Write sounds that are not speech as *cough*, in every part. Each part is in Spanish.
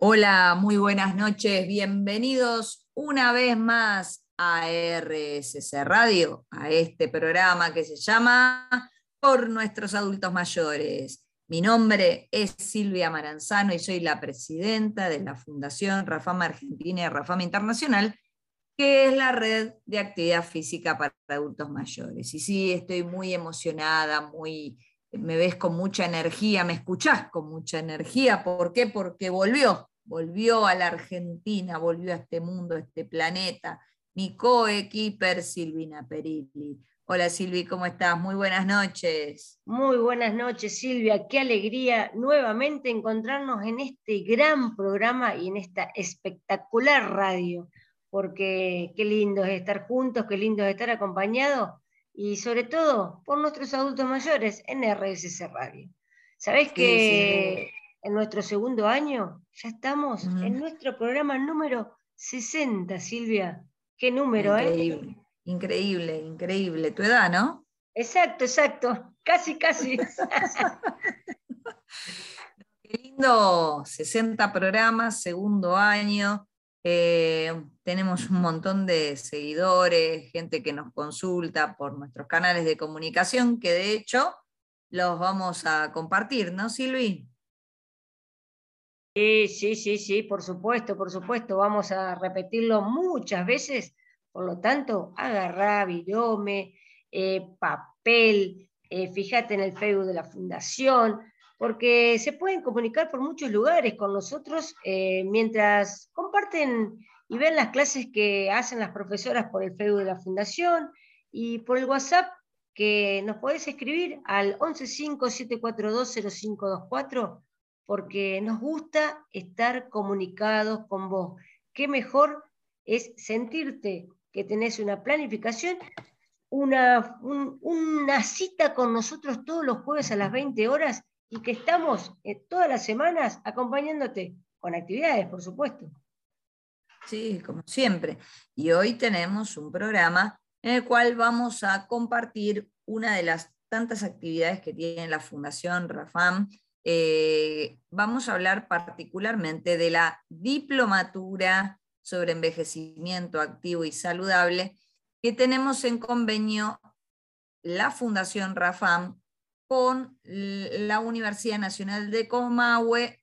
Hola, muy buenas noches. Bienvenidos una vez más a RSC Radio, a este programa que se llama Por nuestros adultos mayores. Mi nombre es Silvia Maranzano y soy la presidenta de la Fundación Rafama Argentina y Rafama Internacional, que es la red de actividad física para adultos mayores. Y sí, estoy muy emocionada, muy me ves con mucha energía, me escuchás con mucha energía. ¿Por qué? Porque volvió, volvió a la Argentina, volvió a este mundo, a este planeta, mi coequiper Silvina Perilli. Hola Silvi, ¿cómo estás? Muy buenas noches. Muy buenas noches Silvia, qué alegría nuevamente encontrarnos en este gran programa y en esta espectacular radio, porque qué lindo es estar juntos, qué lindo es estar acompañados y sobre todo por nuestros adultos mayores en RSC Radio. ¿Sabés que en nuestro segundo año ya estamos en nuestro programa número 60, Silvia? ¿Qué número, eh? increíble, eh? Increíble, increíble. Tu edad, ¿no? Exacto, exacto. Casi, casi. *laughs* *laughs* Qué lindo, 60 programas, segundo año. Eh, tenemos un montón de seguidores, gente que nos consulta por nuestros canales de comunicación, que de hecho los vamos a compartir, ¿no, Silvi? Sí, sí, sí, sí, por supuesto, por supuesto. Vamos a repetirlo muchas veces. Por lo tanto, agarrá virome, eh, papel, eh, fíjate en el Facebook de la Fundación, porque se pueden comunicar por muchos lugares con nosotros eh, mientras comparten y ven las clases que hacen las profesoras por el Facebook de la Fundación y por el WhatsApp que nos podés escribir al 115-742-0524 porque nos gusta estar comunicados con vos. Qué mejor es sentirte que tenés una planificación una, una, cita con nosotros todos los jueves a las 20 horas y que estamos eh, todas las semanas acompañándote con actividades, por supuesto. Sí, como siempre. Y hoy tenemos un programa en el cual vamos a compartir una de las tantas actividades que tiene la Fundación Rafam. Eh, vamos a hablar particularmente de la diplomatura sobre envejecimiento activo y saludable que tenemos en convenio la Fundación Rafam con la Universidad Nacional de Comahue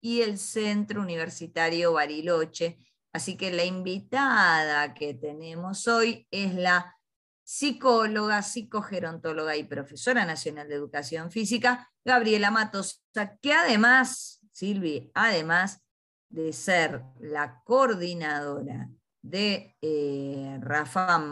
y el Centro Universitario Bariloche. Así que la invitada que tenemos hoy es la psicóloga, psicogerontóloga y profesora nacional de educación física, Gabriela Matosa, que además, Silvi, además de ser la coordinadora de eh,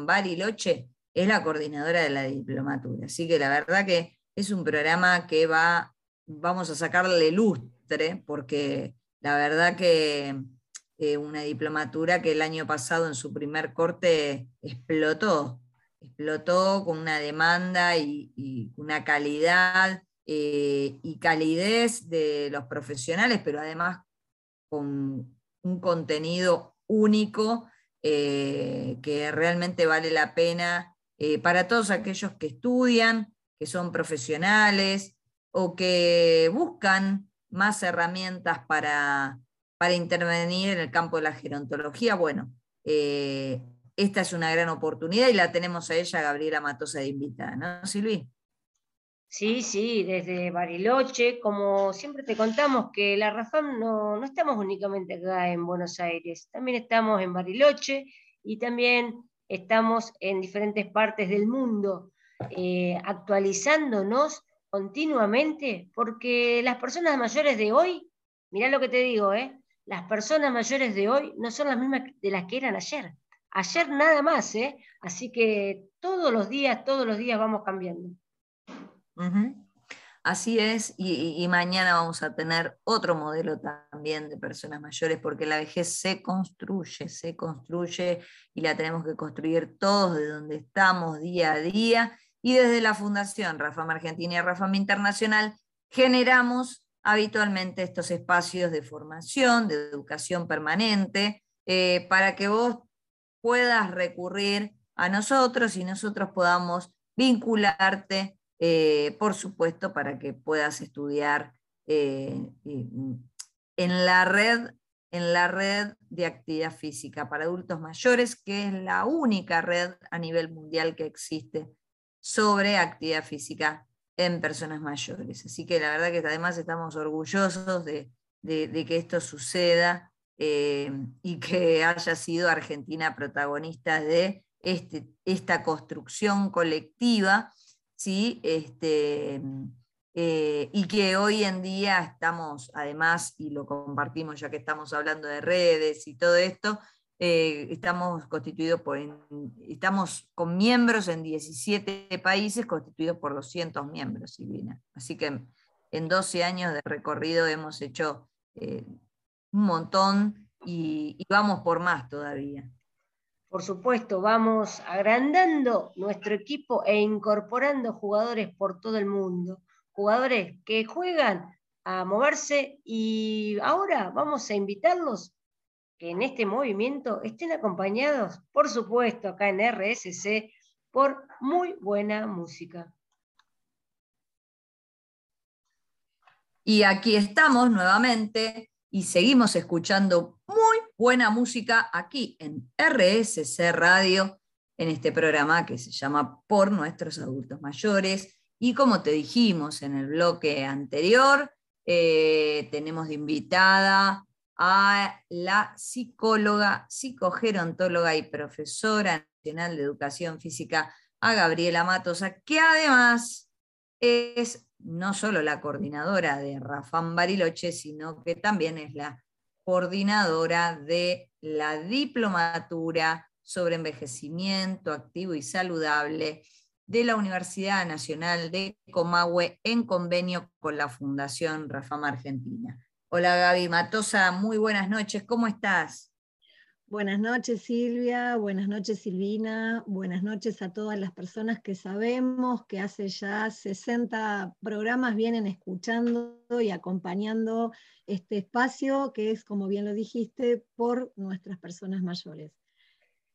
Bariloche, es la coordinadora de la diplomatura. Así que la verdad que es un programa que va, vamos a sacarle lustre, porque la verdad que eh, una diplomatura que el año pasado en su primer corte explotó, explotó con una demanda y, una calidad eh, y calidez de los profesionales, pero además con un contenido único eh, que realmente vale la pena para todos aquellos que estudian, que son profesionales o que buscan más herramientas para, para intervenir en el campo de la gerontología, bueno, eh, esta es una gran oportunidad y la tenemos a ella, Gabriela Matosa, de invitada, ¿no, Silvi? Sí, sí, desde Bariloche, como siempre te contamos que la razón no, no estamos únicamente acá en Buenos Aires, también estamos en Bariloche y también estamos en diferentes partes del mundo. Eh, actualizándonos continuamente, porque las personas mayores de hoy, mirá lo que te digo, ¿eh? las personas mayores de hoy no son las mismas de las que eran ayer. Ayer nada más, ¿eh? así que todos los días, todos los días vamos cambiando. Así es, y, mañana vamos a tener otro modelo también de personas mayores, porque la vejez se construye, se construye y la tenemos que construir todos de donde estamos día a día. Y desde la Fundación Rafam Argentina y Rafam Internacional generamos habitualmente estos espacios de formación, de educación permanente, eh, para que vos puedas recurrir a nosotros y nosotros podamos vincularte, eh, por supuesto, para que puedas estudiar eh, en la red en la red de actividad física para adultos mayores, que es la única red a nivel mundial que existe sobre actividad física en personas mayores. Así que la verdad que además estamos orgullosos de, que esto suceda eh, y que haya sido Argentina protagonista de este, esta construcción colectiva, ¿sí? Este, eh, y que hoy en día estamos, además, y lo compartimos ya que estamos hablando de redes y todo esto, eh, estamos constituidos por, estamos con miembros en 17 países constituidos por 200 miembros, Silvina. Así que en 12 años de recorrido hemos hecho eh, un montón y vamos por más todavía. Por supuesto, vamos agrandando nuestro equipo e incorporando jugadores por todo el mundo jugadores que juegan a moverse y ahora vamos a invitarlos que en este movimiento estén acompañados, por supuesto, acá en RSC, por muy buena música. Y aquí estamos nuevamente y seguimos escuchando muy buena música aquí en RSC Radio, en este programa que se llama Por nuestros adultos mayores. Y como te dijimos en el bloque anterior, eh, tenemos de invitada a la psicóloga, psicogerontóloga y profesora nacional de educación física, a Gabriela Matosa, que además es no solo la coordinadora de Rafán Bariloche, sino que también es la coordinadora de la diplomatura sobre envejecimiento activo y saludable de la Universidad Nacional de Comahue en convenio con la Fundación Rafama Argentina. Hola Gaby Matosa, muy buenas noches, ¿cómo estás? Buenas noches Silvia, buenas noches Silvina, buenas noches a todas las personas que sabemos que hace ya 60 programas vienen escuchando y acompañando este espacio que es, como bien lo dijiste, por nuestras personas mayores.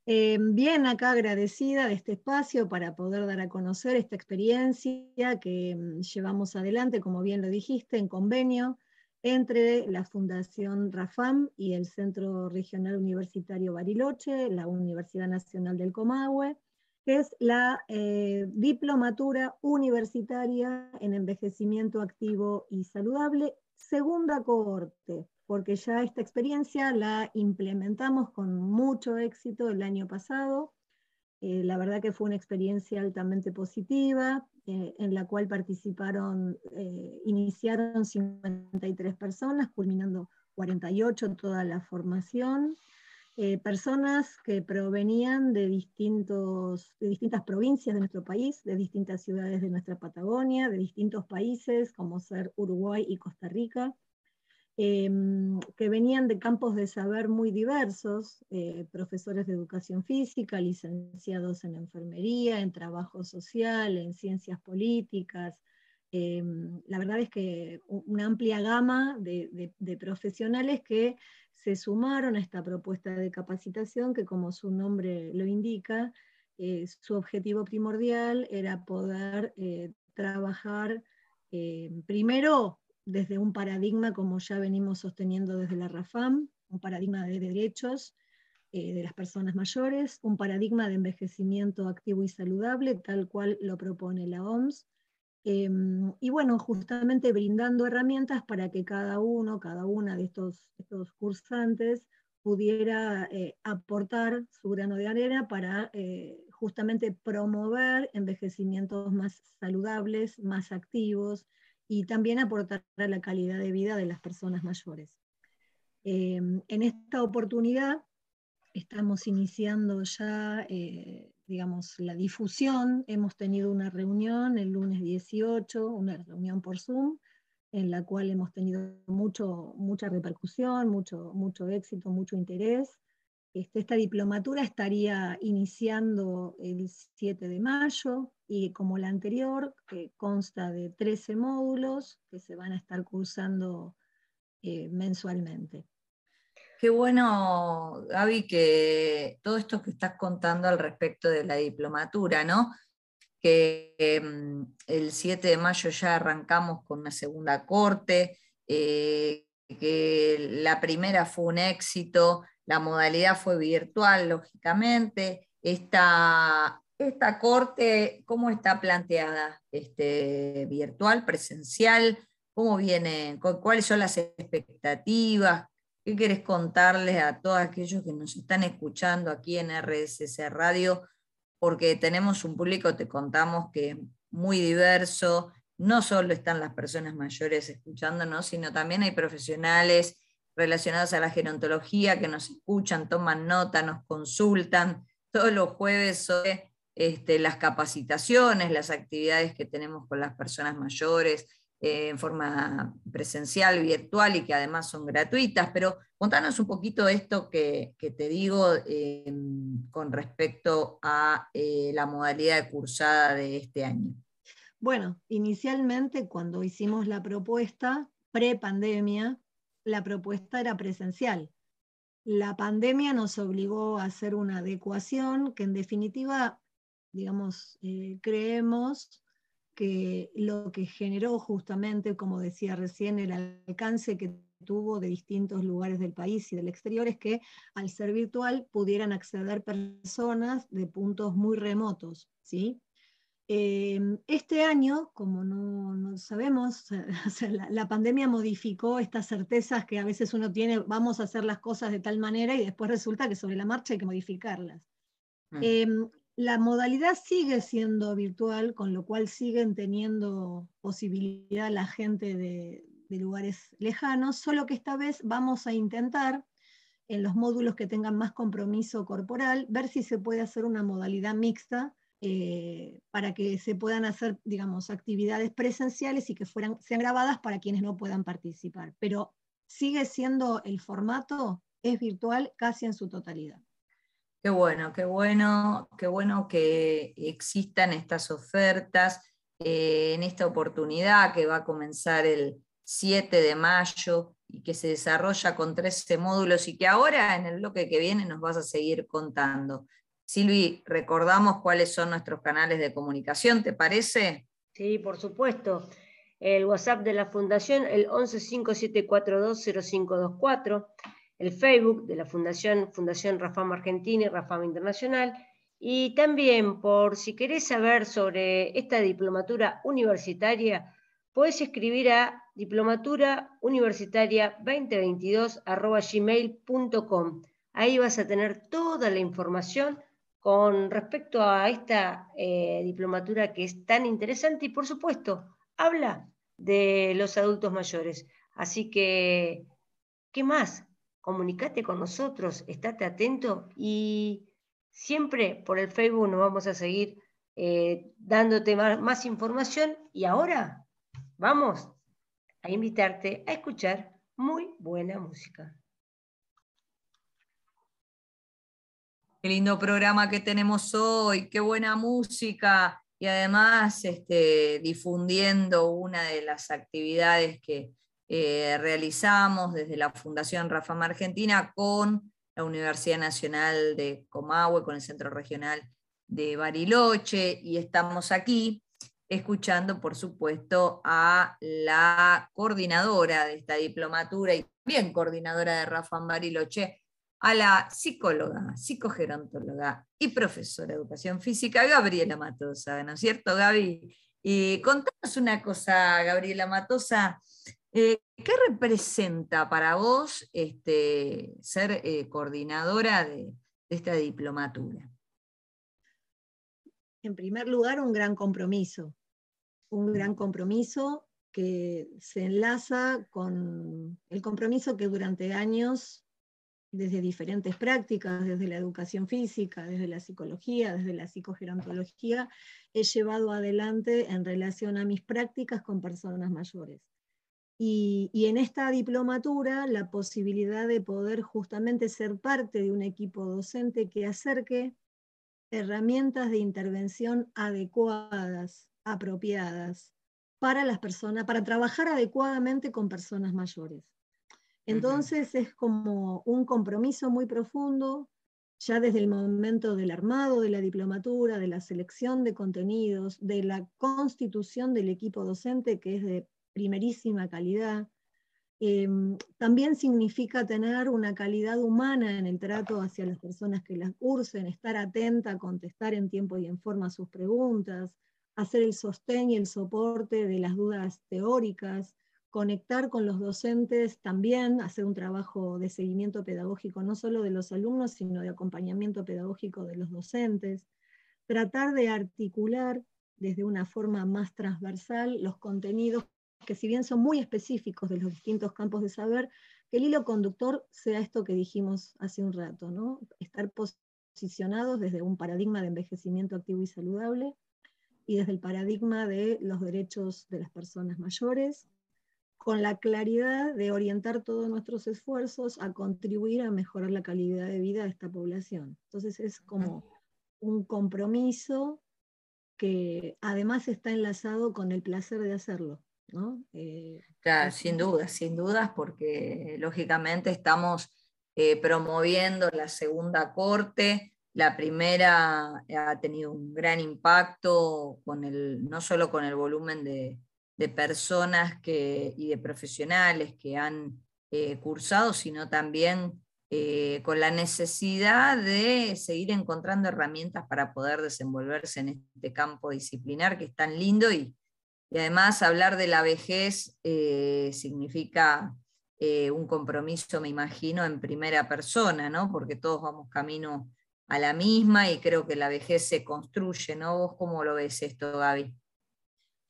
Eh, bien, acá agradecida de este espacio para poder dar a conocer esta experiencia que mm, llevamos adelante, como bien lo dijiste, en convenio entre la Fundación RAFAM y el Centro Regional Universitario Bariloche, la Universidad Nacional del Comahue, que es la eh, diplomatura universitaria en envejecimiento activo y saludable, segunda cohorte porque ya esta experiencia la implementamos con mucho éxito el año pasado. Eh, la verdad que fue una experiencia altamente positiva, eh, en la cual participaron, eh, iniciaron 53 personas, culminando 48 toda la formación. personas que provenían de, distintos, de distintas provincias de nuestro país, de distintas ciudades de nuestra Patagonia, de distintos países como ser Uruguay y Costa Rica. Em, que venían de campos de saber muy diversos, eh, profesores de educación física, licenciados en enfermería, en trabajo social, en ciencias políticas. Em, la verdad es que una amplia gama de, profesionales que se sumaron a esta propuesta de capacitación que como su nombre lo indica, eh, su objetivo primordial era poder eh, trabajar primero desde un paradigma, como ya venimos sosteniendo desde la RAFAM, un paradigma de derechos eh, de las personas mayores, un paradigma de envejecimiento activo y saludable, tal cual lo propone la OMS. Em, y bueno, justamente brindando herramientas para que cada uno, cada una de estos, estos cursantes pudiera eh, aportar su grano de arena para eh, justamente promover envejecimientos más saludables, más activos, y también aportar a la calidad de vida de las personas mayores. Eh, en esta oportunidad estamos iniciando ya, eh, digamos, la difusión. Hemos tenido una reunión el lunes 18, una reunión por Zoom, en la cual hemos tenido mucho, mucha repercusión, mucho, mucho éxito, mucho interés. Este, esta diplomatura estaría iniciando el 7 de mayo y como la anterior, que consta de 13 módulos que se van a estar cursando eh, mensualmente. Qué bueno, Gaby, que todo esto que estás contando al respecto de la diplomatura, ¿no? Que em, el 7 de mayo ya arrancamos con una segunda corte, eh, que la primera fue un éxito, la modalidad fue virtual, lógicamente. Esta, esta corte, ¿cómo está planteada? Este, ¿Virtual, presencial? ¿Cómo viene? ¿Cuáles son las expectativas? ¿Qué quieres contarles a todos aquellos que nos están escuchando aquí en RSS Radio? Porque tenemos un público, te contamos, que es muy diverso. No solo están las personas mayores escuchándonos, sino también hay profesionales relacionados a la gerontología que nos escuchan, toman nota, nos consultan todos los jueves sobre este, las capacitaciones, las actividades que tenemos con las personas mayores, eh, en forma presencial, virtual y que además son gratuitas, pero contanos un poquito esto que, te digo eh, con respecto a eh, la modalidad de cursada de este año. Bueno, inicialmente cuando hicimos la propuesta, pre-pandemia, la propuesta era presencial. La pandemia nos obligó a hacer una adecuación que en definitiva, digamos, creemos que lo que generó justamente, como decía recién, el alcance que tuvo de distintos lugares del país y del exterior es que al ser virtual pudieran acceder personas de puntos muy remotos. ¿sí? Em, este año, como no, sabemos, *laughs* la, pandemia modificó estas certezas que a veces uno tiene, vamos a hacer las cosas de tal manera y después resulta que sobre la marcha hay que modificarlas. Mm. Em, la modalidad sigue siendo virtual, con lo cual siguen teniendo posibilidad la gente de, lugares lejanos, solo que esta vez vamos a intentar, en los módulos que tengan más compromiso corporal, ver si se puede hacer una modalidad mixta eh, para que se puedan hacer, digamos, actividades presenciales y que fueran, sean grabadas para quienes no puedan participar. Pero sigue siendo el formato, es virtual casi en su totalidad. Qué bueno, qué bueno, qué bueno que existan estas ofertas eh, en esta oportunidad que va a comenzar el 7 de mayo y que se desarrolla con 13 módulos y que ahora en el bloque que viene nos vas a seguir contando. Silvi, recordamos cuáles son nuestros canales de comunicación, ¿te parece? Sí, por supuesto. El WhatsApp de la Fundación, el 1157420524 el Facebook de la Fundación, Fundación Rafam Argentina y Rafam Internacional, y también por si querés saber sobre esta diplomatura universitaria, puedes escribir a diplomatura universitaria 2022 gmail.com. Ahí vas a tener toda la información con respecto a esta eh, diplomatura que es tan interesante y por supuesto habla de los adultos mayores. Así que, ¿qué más? comunicate con nosotros, estate atento y siempre por el Facebook nos vamos a seguir eh, dándote más, información y ahora vamos a invitarte a escuchar muy buena música. Qué lindo programa que tenemos hoy, qué buena música. Y además este, difundiendo una de las actividades que, eh, realizamos desde la Fundación Rafam Argentina con la Universidad Nacional de Comahue, con el Centro Regional de Bariloche, y estamos aquí escuchando, por supuesto, a la coordinadora de esta diplomatura y también coordinadora de Rafam Bariloche, a la psicóloga, psicogerontóloga y profesora de educación física, Gabriela Matosa, ¿no es cierto, Gaby? Y contanos una cosa, Gabriela Matosa, eh, ¿Qué representa para vos este, ser eh, coordinadora de, esta diplomatura? En primer lugar, un gran compromiso, un gran compromiso que se enlaza con el compromiso que durante años, desde diferentes prácticas, desde la educación física, desde la psicología, desde la psicogerontología, he llevado adelante en relación a mis prácticas con personas mayores. Y, en esta diplomatura la posibilidad de poder justamente ser parte de un equipo docente que acerque herramientas de intervención adecuadas, apropiadas para las personas, para trabajar adecuadamente con personas mayores. Entonces es como un compromiso muy profundo, ya desde el momento del armado de la diplomatura, de la selección de contenidos, de la constitución del equipo docente, que es de primerísima calidad, Em, también significa tener una calidad humana en el trato hacia las personas que las cursen, estar atenta, contestar en tiempo y en forma sus preguntas, hacer el sostén y el soporte de las dudas teóricas, conectar con los docentes también, hacer un trabajo de seguimiento pedagógico no solo de los alumnos, sino de acompañamiento pedagógico de los docentes, tratar de articular desde una forma más transversal los contenidos que si bien son muy específicos de los distintos campos de saber, que el hilo conductor sea esto que dijimos hace un rato, ¿no? estar posicionados desde un paradigma de envejecimiento activo y saludable y desde el paradigma de los derechos de las personas mayores, con la claridad de orientar todos nuestros esfuerzos a contribuir a mejorar la calidad de vida de esta población. Entonces es como un compromiso que además está enlazado con el placer de hacerlo. ¿no? Eh, claro, sin dudas, sin dudas, porque lógicamente estamos eh, promoviendo la segunda corte. La primera ha tenido un gran impacto con el, no solo con el volumen de, de personas que, y de profesionales que han eh, cursado, sino también eh, con la necesidad de seguir encontrando herramientas para poder desenvolverse en este campo disciplinar que es tan lindo y, además hablar de la vejez eh, significa un compromiso, me imagino, en primera persona, ¿no? porque todos vamos camino a la misma y creo que la vejez se construye, ¿no? ¿Vos cómo lo ves esto, Gaby?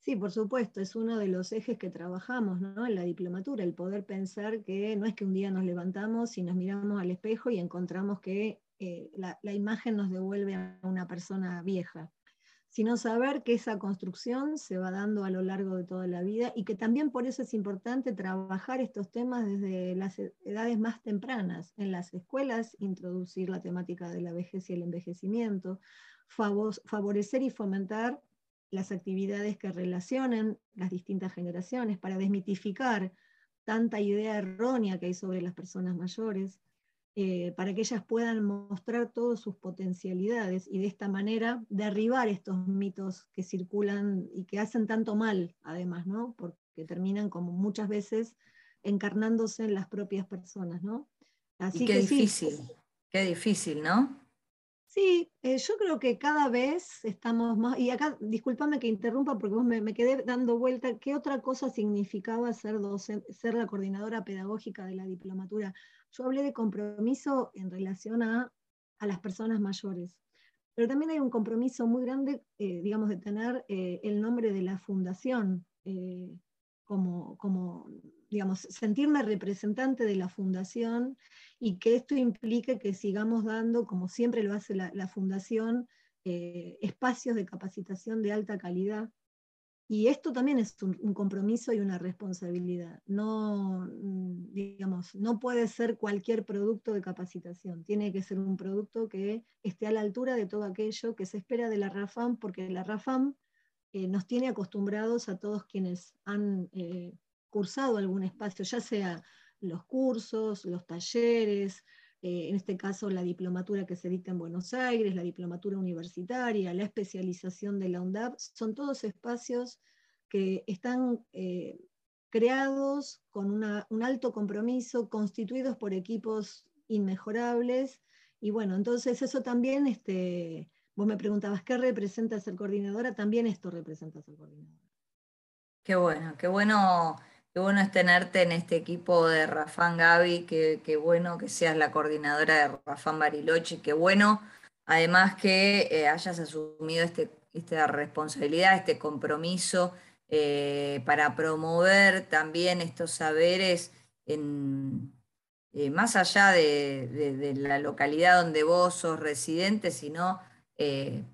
Sí, por supuesto, es uno de los ejes que trabajamos en la diplomatura, el poder pensar que no es que un día nos levantamos y nos miramos al espejo y encontramos que eh, la, imagen nos devuelve a una persona vieja, sino saber que esa construcción se va dando a lo largo de toda la vida y que también por eso es importante trabajar estos temas desde las edades más tempranas, en las escuelas, introducir la temática de la vejez y el envejecimiento, favorecer y fomentar las actividades que relacionen las distintas generaciones para desmitificar tanta idea errónea que hay sobre las personas mayores, eh, para que ellas puedan mostrar todas sus potencialidades y de esta manera derribar estos mitos que circulan y que hacen tanto mal, además, ¿no? porque terminan como muchas veces encarnándose en las propias personas. ¿no? Así qué que difícil, qué difícil, ¿no? Sí, eh, yo creo que cada vez estamos más, y acá, discúlpame que interrumpa porque vos me, quedé dando vuelta, ¿qué otra cosa significaba ser, ser la coordinadora pedagógica de la diplomatura? Yo hablé de compromiso en relación a, las personas mayores, pero también hay un compromiso muy grande, eh, digamos, de tener eh, el nombre de la fundación como, como, digamos, sentirme representante de la fundación y que esto implique que sigamos dando, como siempre lo hace la, fundación, eh, espacios de capacitación de alta calidad. Y esto también es un, compromiso y una responsabilidad. No, mm, digamos, no puede ser cualquier producto de capacitación. Tiene que ser un producto que esté a la altura de todo aquello que se espera de la RAFAM, porque la RAFAM eh, nos tiene acostumbrados a todos quienes han eh, cursado algún espacio, ya sea los cursos, los talleres, eh, en este caso la diplomatura que se dicta en Buenos Aires, la diplomatura universitaria, la especialización de la UNDAP, son todos espacios que están creados con un alto compromiso, constituidos por equipos inmejorables, y bueno, entonces eso también, este, vos me preguntabas, ¿qué representa ser coordinadora? También esto representa ser coordinadora. Qué bueno, qué bueno Qué bueno es tenerte en este equipo de Rafán Gaby, qué, bueno que seas la coordinadora de Rafán Bariloche, qué bueno además que eh, hayas asumido este, esta responsabilidad, este compromiso eh, para promover también estos saberes en, eh, más allá de, la localidad donde vos sos residente, sino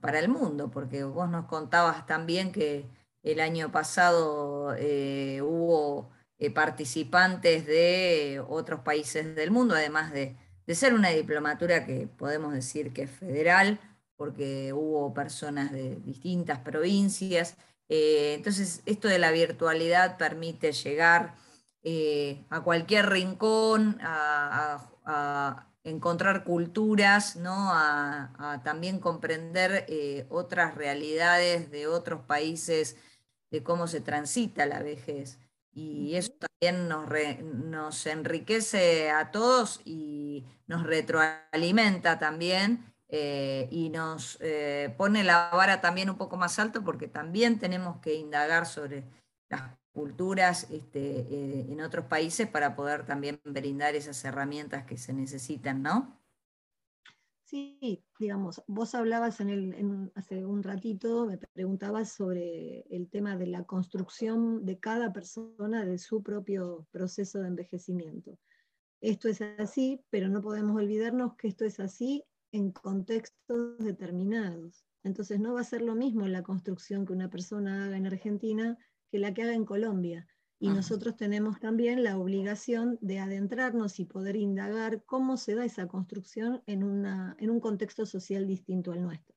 para el mundo, porque vos nos contabas también que el año pasado eh, hubo eh, participantes de otros países del mundo, además de, ser una diplomatura que podemos decir que es federal, porque hubo personas de distintas provincias. Eh, entonces, esto de la virtualidad permite llegar a cualquier rincón, a, encontrar culturas, ¿no? a, también comprender otras realidades de otros países de cómo se transita la vejez. y eso también nos, nos enriquece a todos y nos retroalimenta también eh, y nos eh, pone la vara también un poco más alto porque también tenemos que indagar sobre culturas este, eh, en otros países para poder también brindar esas herramientas que se necesitan, ¿no? Sí, digamos, vos hablabas en el, hace un ratito, me preguntabas sobre el tema de la construcción de cada persona de su propio proceso de envejecimiento. Esto es así, pero no podemos olvidarnos que esto es así en contextos determinados. Entonces no va a ser lo mismo la construcción que una persona haga en Argentina que la que haga en Colombia. Y nosotros tenemos también la obligación de adentrarnos y poder indagar cómo se da esa construcción en, una, en un contexto social distinto al nuestro.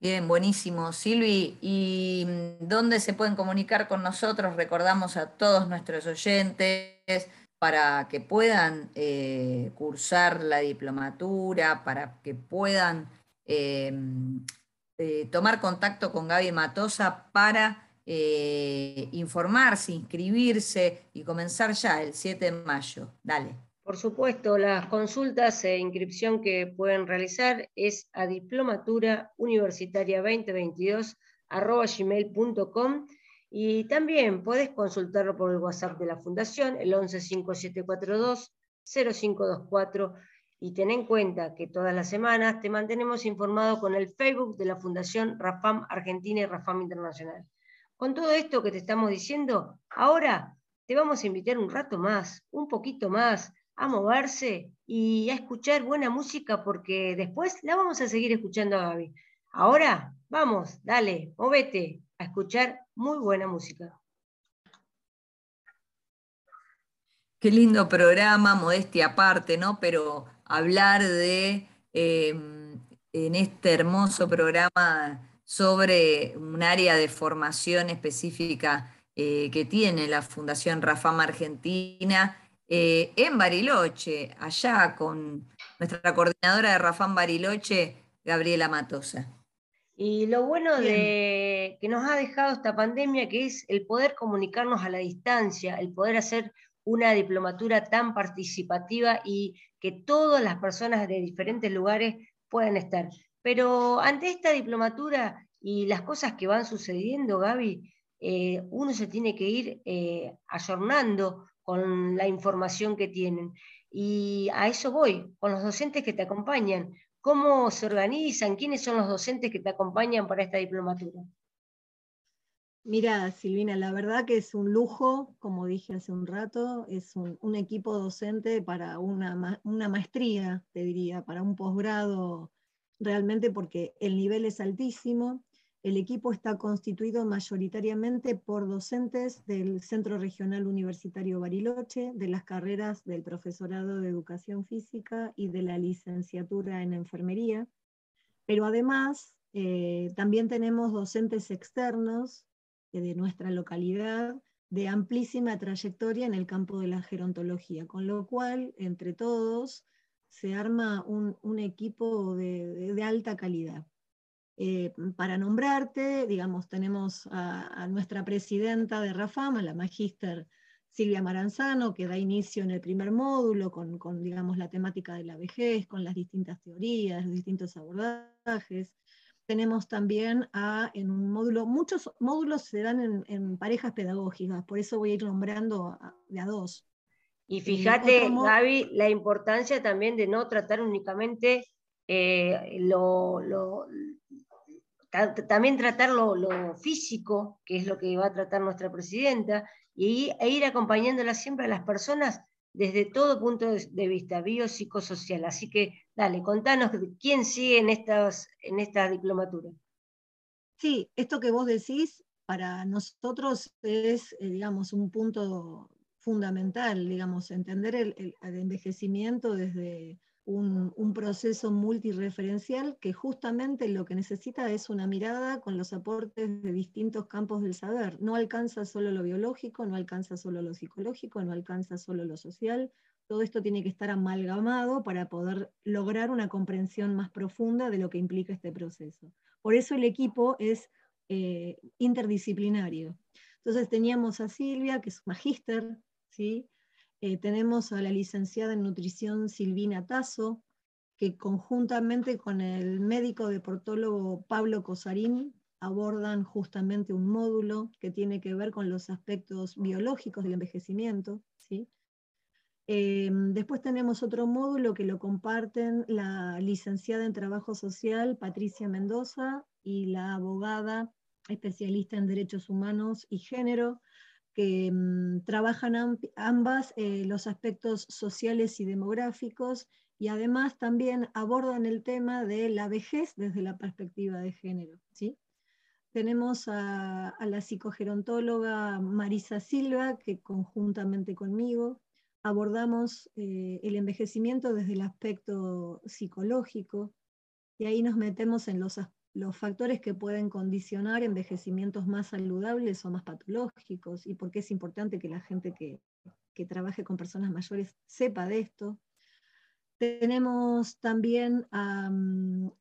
Bien, buenísimo. Silvi, ¿y dónde se pueden comunicar con nosotros? Recordamos a todos nuestros oyentes para que puedan eh, cursar la diplomatura, para que puedan eh, eh, tomar contacto con Gaby Matosa para eh, informarse, inscribirse y comenzar ya el 7 de mayo. Dale. Por supuesto, las consultas e inscripción que pueden realizar es a diplomatura universitaria 2022 gmail.com y también puedes consultarlo por el WhatsApp de la Fundación, el 115742 0524 y ten en cuenta que todas las semanas te mantenemos informado con el Facebook de la Fundación Rafam Argentina y Rafam Internacional. Con todo esto que te estamos diciendo, ahora te vamos a invitar un rato más, un poquito más, a moverse y a escuchar buena música porque después la vamos a seguir escuchando a Gaby. Ahora, vamos, dale, movete a escuchar muy buena música. Qué lindo programa, modestia aparte, ¿no? Pero hablar de, em, en este hermoso programa sobre un área de formación específica eh, que tiene la Fundación Rafam Argentina eh, en Bariloche, allá con nuestra coordinadora de Rafam Bariloche, Gabriela Matosa. Y lo bueno de que nos ha dejado esta pandemia, que es el poder comunicarnos a la distancia, el poder hacer una diplomatura tan participativa y que todas las personas de diferentes lugares puedan estar. Pero ante esta diplomatura y las cosas que van sucediendo, Gaby, eh, uno se tiene que ir eh, ayornando con la información que tienen. Y a eso voy, con los docentes que te acompañan. ¿Cómo se organizan? ¿Quiénes son los docentes que te acompañan para esta diplomatura? Mira, Silvina, la verdad que es un lujo, como dije hace un rato, es un, equipo docente para una, una, maestría, te diría, para un posgrado realmente porque el nivel es altísimo. El equipo está constituido mayoritariamente por docentes del Centro Regional Universitario Bariloche, de las carreras del profesorado de Educación Física y de la licenciatura en Enfermería. Pero además, eh, también tenemos docentes externos eh, de nuestra localidad de amplísima trayectoria en el campo de la gerontología, con lo cual, entre todos, se arma un, equipo de, alta calidad. Eh, para nombrarte, digamos, tenemos a, nuestra presidenta de Rafama, la magíster Silvia Maranzano, que da inicio en el primer módulo con, digamos, la temática de la vejez, con las distintas teorías, los distintos abordajes. Tenemos también a, en un módulo, muchos módulos se dan en, parejas pedagógicas, por eso voy a ir nombrando de a dos. Y fíjate, Gaby, la importancia también de no tratar únicamente eh, lo, también tratar lo, físico, que es lo que va a tratar nuestra presidenta, y, e ir acompañándola siempre a las personas desde todo punto de, vista biopsicosocial. Así que, dale, contanos quién sigue en estas, en estas diplomaturas. Sí, esto que vos decís para nosotros es, eh, digamos, un punto fundamental, digamos, entender el, envejecimiento desde un, proceso multireferencial que justamente lo que necesita es una mirada con los aportes de distintos campos del saber. No alcanza solo lo biológico, no alcanza solo lo psicológico, no alcanza solo lo social. Todo esto tiene que estar amalgamado para poder lograr una comprensión más profunda de lo que implica este proceso. Por eso el equipo es eh, interdisciplinario. Entonces teníamos a Silvia, que es magíster, Eh, tenemos a la licenciada en nutrición Silvina Tazo, que conjuntamente con el médico deportólogo Pablo Cosarín abordan justamente un módulo que tiene que ver con los aspectos biológicos del envejecimiento. Eh, después tenemos otro módulo que lo comparten la licenciada en Trabajo Social Patricia Mendoza y la abogada especialista en Derechos Humanos y Género, que mm, trabajan ambas eh, los aspectos sociales y demográficos y además también abordan el tema de la vejez desde la perspectiva de género. ¿sí? Tenemos a, la psicogerontóloga Marisa Silva, que conjuntamente conmigo abordamos eh, el envejecimiento desde el aspecto psicológico, y ahí nos metemos en los, los factores que pueden condicionar envejecimientos más saludables o más patológicos, y por qué es importante que la gente que, trabaje con personas mayores sepa de esto. Tenemos también a,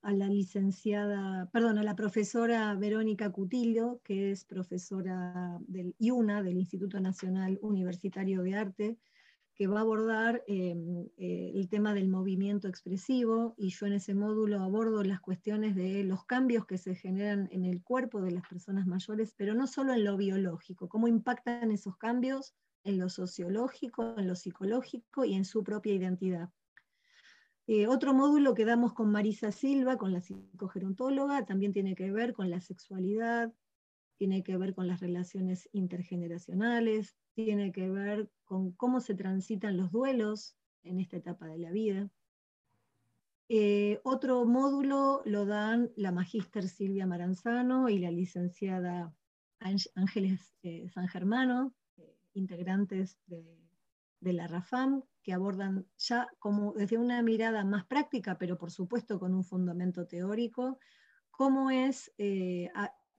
a, la licenciada, perdón, a la profesora Verónica Cutillo, que es profesora del IUNA, del Instituto Nacional Universitario de Arte, que va a abordar em, eh, el tema del movimiento expresivo y yo en ese módulo abordo las cuestiones de los cambios que se generan en el cuerpo de las personas mayores, pero no solo en lo biológico, cómo impactan esos cambios en lo sociológico, en lo psicológico y en su propia identidad. Eh, otro módulo que damos con Marisa Silva, con la psicogerontóloga, también tiene que ver con la sexualidad, tiene que ver con las relaciones intergeneracionales, tiene que ver con cómo se transitan los duelos en esta etapa de la vida. Eh, otro módulo lo dan la magíster Silvia Maranzano y la licenciada Ángeles eh, San Germano, eh, integrantes de, la RAFAM, que abordan ya como desde una mirada más práctica, pero por supuesto con un fundamento teórico, cómo es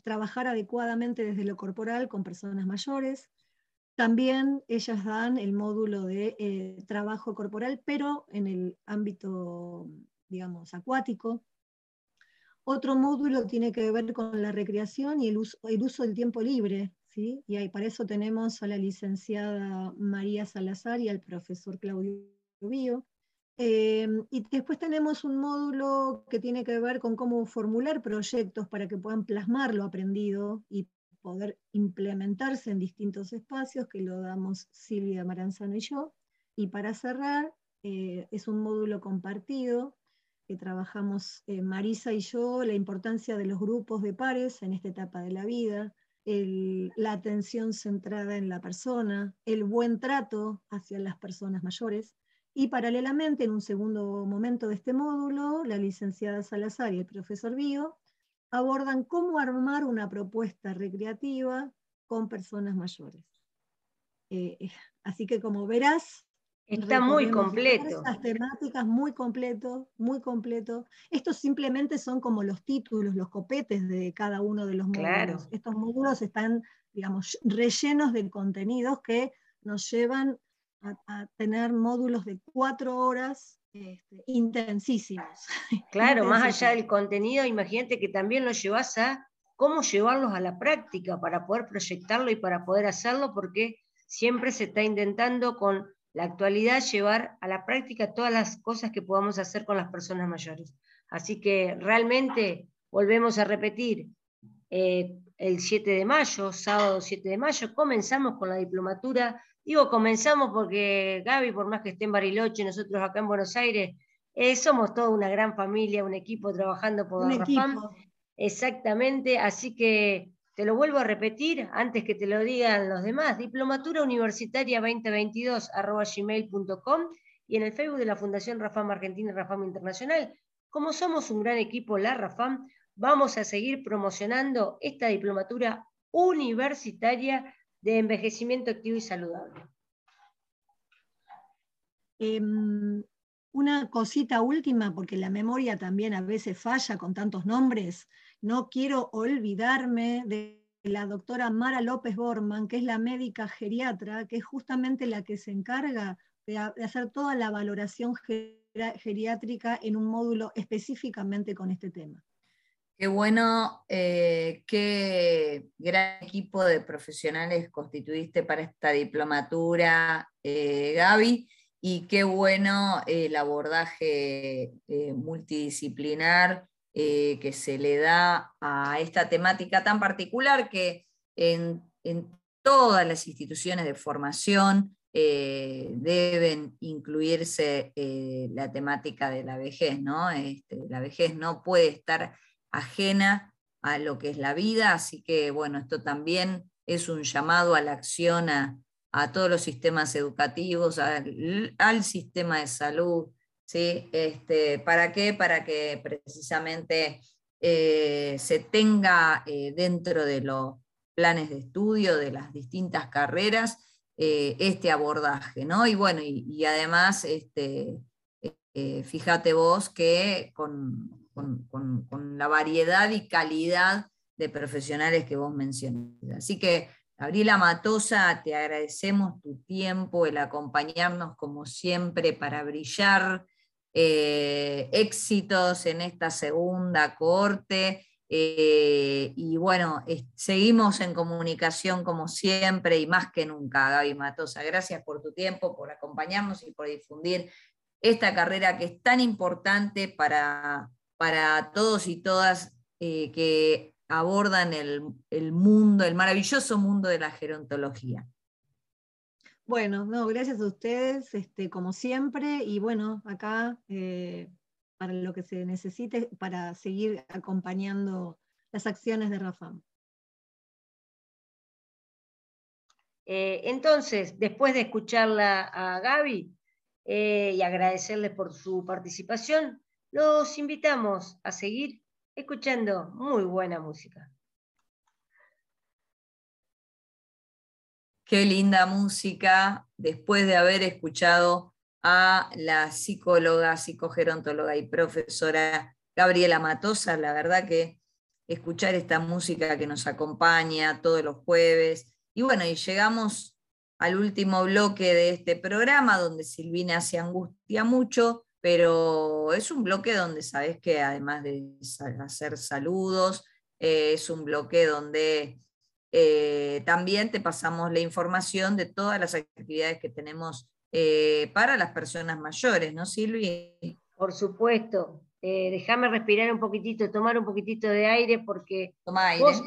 trabajar adecuadamente desde lo corporal con personas mayores, también ellas dan el módulo de eh, trabajo corporal, pero en el ámbito, digamos, acuático. Otro módulo tiene que ver con la recreación y el uso, el uso del tiempo libre, ¿sí? y ahí, para eso tenemos a la licenciada María Salazar y al profesor Claudio Bío. Eh, y después tenemos un módulo que tiene que ver con cómo formular proyectos para que puedan plasmar lo aprendido y poder implementarse en distintos espacios, que lo damos Silvia Maranzano y yo. Y para cerrar, eh, es un módulo compartido que trabajamos eh, Marisa y yo, la importancia de los grupos de pares en esta etapa de la vida, la atención centrada en la persona, el buen trato hacia las personas mayores. Y paralelamente, en un segundo momento de este módulo, la licenciada Salazar y el profesor Bío abordan cómo armar una propuesta recreativa con personas mayores. Eh, eh, así que como verás, Está muy completo. Las temáticas muy completo, muy completo. Estos simplemente son como los títulos, los copetes de cada uno de los módulos. Estos módulos están, digamos, rellenos de contenidos que nos llevan a tener módulos de cuatro horas este, intensísimos. *laughs* Claro, más allá del contenido, imagínate que también lo llevas a cómo llevarlos a la práctica para poder proyectarlo y para poder hacerlo, porque siempre se está intentando con la actualidad llevar a la práctica todas las cosas que podamos hacer con las personas mayores. Así que realmente volvemos a repetir, eh, el 7 de mayo, sábado 7 de mayo, comenzamos con la diplomatura Digo, comenzamos porque Gaby, por más que esté en Bariloche, nosotros acá en Buenos Aires, eh, somos toda una gran familia, un equipo trabajando por Rafam. Exactamente, así que te lo vuelvo a repetir antes que te lo digan los demás, diplomatura universitaria 2022 gmail.com y en el Facebook de la Fundación Rafam Argentina y Rafam Internacional. Como somos un gran equipo, la Rafam, vamos a seguir promocionando esta diplomatura universitaria de envejecimiento activo y saludable. Em, una cosita última, porque la memoria también a veces falla con tantos nombres. No quiero olvidarme de la doctora Mara López Borman, que es la médica geriatra, que es justamente la que se encarga de, hacer toda la valoración geriátrica en un módulo específicamente con este tema. Qué bueno, eh, qué gran equipo de profesionales constituiste para esta diplomatura, eh, Gaby, y qué bueno el abordaje eh, multidisciplinar que se le da a esta temática tan particular que en, todas las instituciones de formación deben incluirse la temática de la vejez, ¿no? Este, la vejez no puede estar ajena a lo que es la vida, así que bueno, esto también es un llamado a la acción a, todos los sistemas educativos, al, sistema de salud, ¿sí? Este, ¿Para qué? Para que precisamente eh, se tenga eh, dentro de los planes de estudio de las distintas carreras eh, este abordaje, ¿no? Y bueno, y, además, este, fíjate vos que con, con, la variedad y calidad de profesionales que vos mencionas. Así que, Gabriela Matosa, te agradecemos tu tiempo, el acompañarnos como siempre para brillar. Eh, éxitos en esta segunda corte. Eh, y bueno, seguimos en comunicación como siempre y más que nunca, Gaby Matosa. Gracias por tu tiempo, por acompañarnos y por difundir esta carrera que es tan importante para, para todos y todas eh, que abordan el, mundo, el maravilloso mundo de la gerontología. Bueno, no, gracias a ustedes, este, como siempre, y bueno, acá eh, para lo que se necesite para seguir acompañando las acciones de Rafam. Eh, entonces, después de escucharla a Gaby y agradecerle por su participación, los invitamos a seguir escuchando muy buena música. Qué linda música después de haber escuchado a la psicóloga, psicogerontóloga y profesora Gabriela Matosa. La verdad que escuchar esta música que nos acompaña todos los jueves. Y bueno, y llegamos al último bloque de este programa donde Silvina se angustia mucho pero es un bloque donde sabes que además de hacer saludos, eh, es un bloque donde eh, también te pasamos la información de todas las actividades que tenemos eh, para las personas mayores, ¿no, Silvi? Por supuesto. Déjame respirar un poquitito, tomar un poquitito de aire, porque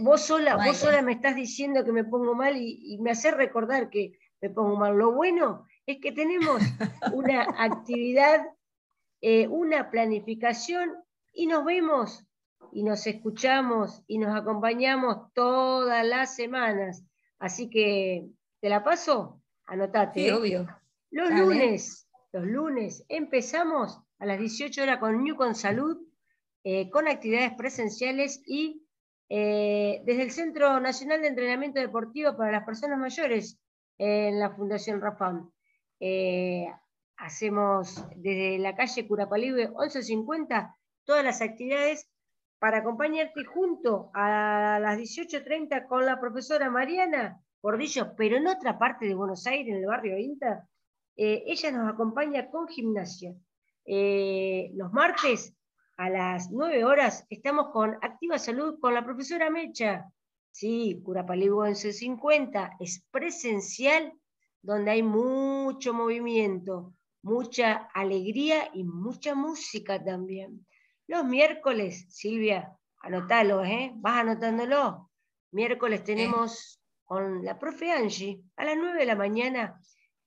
Vos, sola, vos sola me estás diciendo que me pongo mal y, y me hace recordar que me pongo mal. Lo bueno es que tenemos *laughs* una actividad eh, una planificación y nos vemos y nos escuchamos y nos acompañamos todas las semanas. Así que, ¿te la paso? Anotate. Sí, ¿eh? obvio. Los lunes, los lunes empezamos a las 18 horas con New con Salud, eh, con actividades presenciales y desde el Centro Nacional de Entrenamiento Deportivo para las Personas Mayores en la Fundación Rafam hacemos desde la calle Curapalibe 1150 todas las actividades para acompañarte junto a las 18.30 con la profesora Mariana Gordillo, pero en otra parte de Buenos Aires, en el barrio Inta. Eh, ella nos acompaña con gimnasia. Eh, los martes a las 9 horas estamos con Activa Salud con la profesora Mecha. Sí, Curapalibe 1150 es presencial donde hay mucho movimiento, mucha alegría y mucha música también. Los miércoles, Silvia, anótalo, ¿eh? Vas anotándolo. Miércoles tenemos con la profe Angie a las 9 de la mañana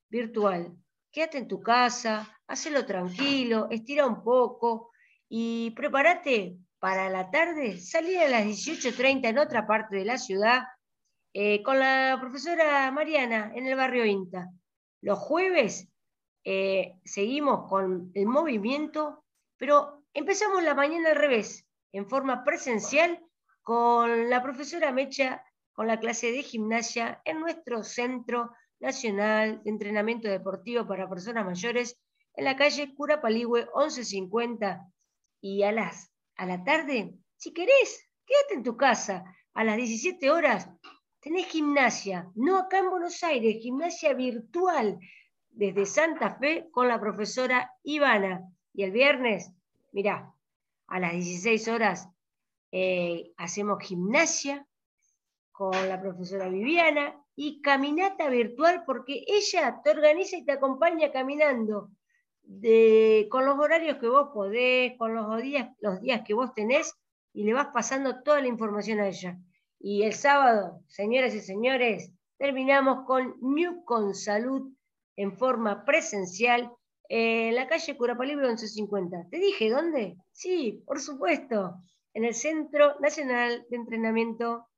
virtual. Quédate en tu casa, hazlo tranquilo, estira un poco y prepárate para la tarde, salir a las 18.30 en otra parte de la ciudad eh, con la profesora Mariana en el barrio INTA. Los jueves eh, seguimos con el movimiento, pero empezamos la mañana al revés, en forma presencial, con la profesora Mecha, con la clase de gimnasia en nuestro Centro Nacional de Entrenamiento Deportivo para Personas Mayores, en la calle Cura Paligüe 1150. Y a, a la tarde, si querés, quédate en tu casa. A las 17 horas tenés gimnasia, no acá en Buenos Aires, gimnasia virtual desde Santa Fe con la profesora Ivana. Y el viernes, mirá, a las 16 horas, eh, hacemos gimnasia con la profesora Viviana y caminata virtual porque ella te organiza y te acompaña caminando con los horarios que vos podés, con los días, los días que vos tenés y le vas pasando toda la información a ella. Y el sábado, señoras y señores, terminamos con New Con Salud en forma presencial en la calle Curapalibre 1150. ¿Te dije dónde? Sí, por supuesto, en el Centro Nacional de Entrenamiento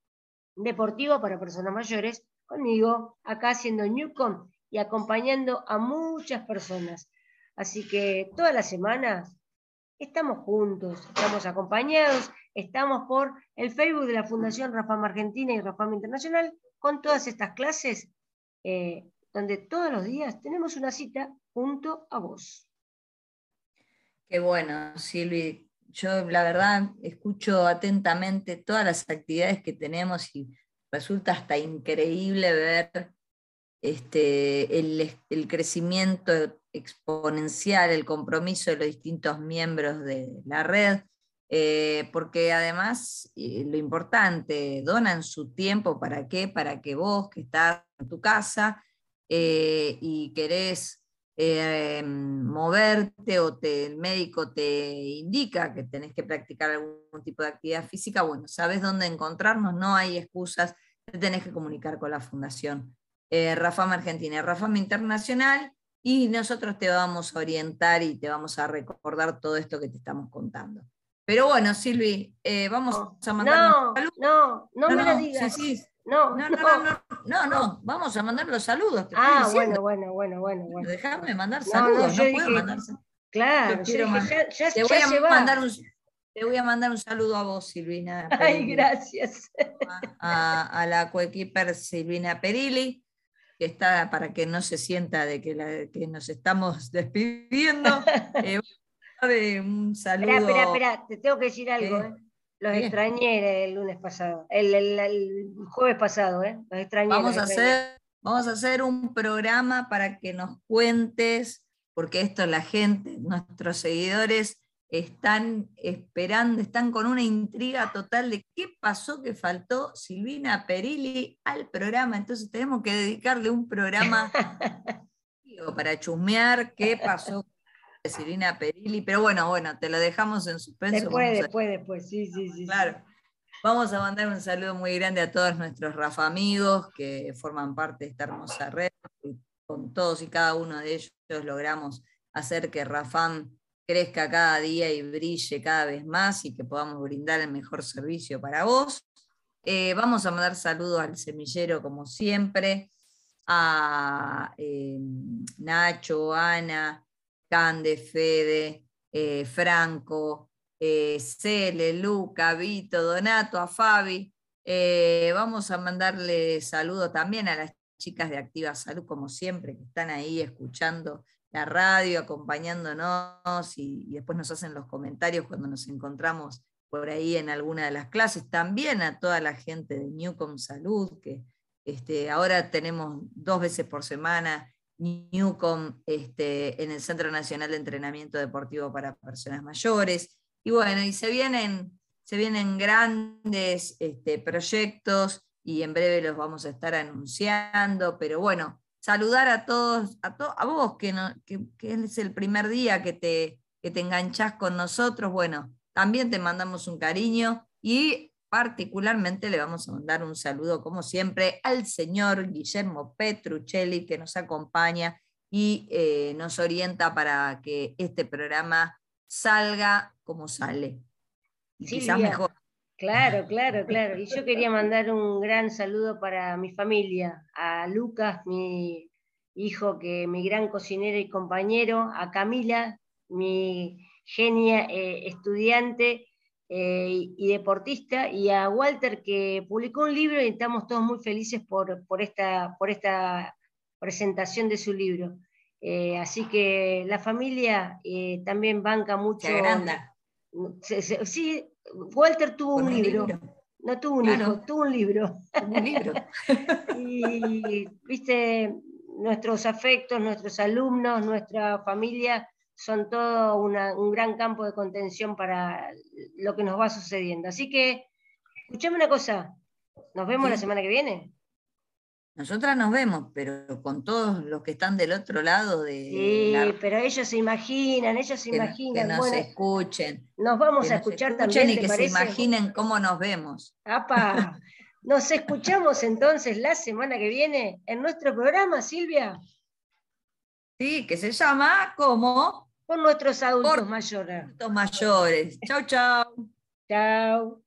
Deportivo para Personas Mayores, conmigo, acá haciendo Newcom y acompañando a muchas personas. Así que todas las semanas estamos juntos, estamos acompañados, estamos por el Facebook de la Fundación Rafam Argentina y Rafam Internacional con todas estas clases, eh, donde todos los días tenemos una cita junto a vos. Qué bueno, Silvi. Yo la verdad escucho atentamente todas las actividades que tenemos y resulta hasta increíble ver este, el, crecimiento exponencial, el compromiso de los distintos miembros de la red, eh, porque además eh, lo importante, donan su tiempo, ¿para qué? Para que vos que estás en tu casa eh, y querés moverte o el médico te indica que tenés que practicar algún tipo de actividad física, bueno, sabes dónde encontrarnos, no hay excusas, te tenés que comunicar con la fundación eh, Rafam Argentina, Rafam Internacional, y nosotros te vamos a orientar y te vamos a recordar todo esto que te estamos contando. Pero bueno, Silvi, eh, vamos a mandar no. No, no, no me lo digas. No, no, no, no, no, vamos a mandar los saludos. ah, bueno, bueno, bueno, bueno, bueno. Déjame mandar saludos, no, puedo mandar saludos. Claro, te, voy a mandar un, te voy a mandar un saludo a vos, Silvina. Ay, gracias. A, a la coequiper Silvina Perilli, está para que no se sienta de que, nos estamos despidiendo. *laughs* Eh, un saludo. Espera, espera, espera, te tengo que decir algo. ¿eh? Los extrañé el lunes pasado, el, jueves pasado, ¿eh? Los extrañé. Vamos, a hacer, vamos a hacer un programa para que nos cuentes, porque esto la gente, nuestros seguidores, están esperando, están con una intriga total de qué pasó que faltó Silvina Perilli al programa. Entonces tenemos que dedicarle un programa *laughs* para chusmear qué pasó con Silvina Perilli. Pero bueno, bueno, te lo dejamos en suspenso. Después, después, después, sí, sí, sí. Claro. Vamos a mandar un saludo muy grande a todos nuestros Rafa amigos que forman parte de esta hermosa red. Con todos y cada uno de ellos logramos hacer que Rafam crezca cada día y brille cada vez más y que podamos brindar el mejor servicio para vos. Eh, vamos a mandar saludos al semillero como siempre, a eh, Nacho, Ana, Cande, Fede, eh, Franco, Cele, Luca, Vito, Donato, a Fabi. vamos a mandarle saludos también a las chicas de Activa Salud, como siempre, que están ahí escuchando la radio, acompañándonos y, después nos hacen los comentarios cuando nos encontramos por ahí en alguna de las clases. También a toda la gente de Newcom Salud, que este, ahora tenemos dos veces por semana Newcom este, en el Centro Nacional de Entrenamiento Deportivo para Personas Mayores. Y bueno, y se vienen, se vienen grandes este, proyectos y en breve los vamos a estar anunciando, pero bueno, saludar a todos, a, a vos, que, no, que, es el primer día que te, que te enganchás con nosotros. Bueno, también te mandamos un cariño y particularmente le vamos a mandar un saludo, como siempre, al señor Guillermo Petruccelli, que nos acompaña y eh, nos orienta para que este programa salga como sale. Y quizás mejor. Claro, claro, claro. Y yo quería mandar un gran saludo para mi familia, a Lucas, mi hijo, que mi gran cocinero y compañero, a Camila, mi genia eh, estudiante eh, y deportista, y a Walter, que publicó un libro y estamos todos muy felices por, por, esta, por esta presentación de su libro. Eh, así que la familia también banca mucho. Sí, Walter tuvo un libro. No tuvo un hijo, tuvo un libro. Un libro. *laughs* y, viste, nuestros afectos, nuestros alumnos, nuestra familia son todo un gran campo de contención para lo que nos va sucediendo. Así que, escuchame una cosa, ¿nos vemos la semana que viene? Nosotras nos vemos, pero con todos los que están del otro lado de. Sí, pero ellos se imaginan, ellos se imaginan. Que nos escuchen. Nos vamos a escuchar también. Y que se imaginen cómo nos vemos. ¡Apa! *laughs* Nos escuchamos entonces la semana que viene en nuestro programa, Silvia. Sí, que se llama como. Por nuestros adultos mayores. Adultos mayores. Chau, chau. Chau.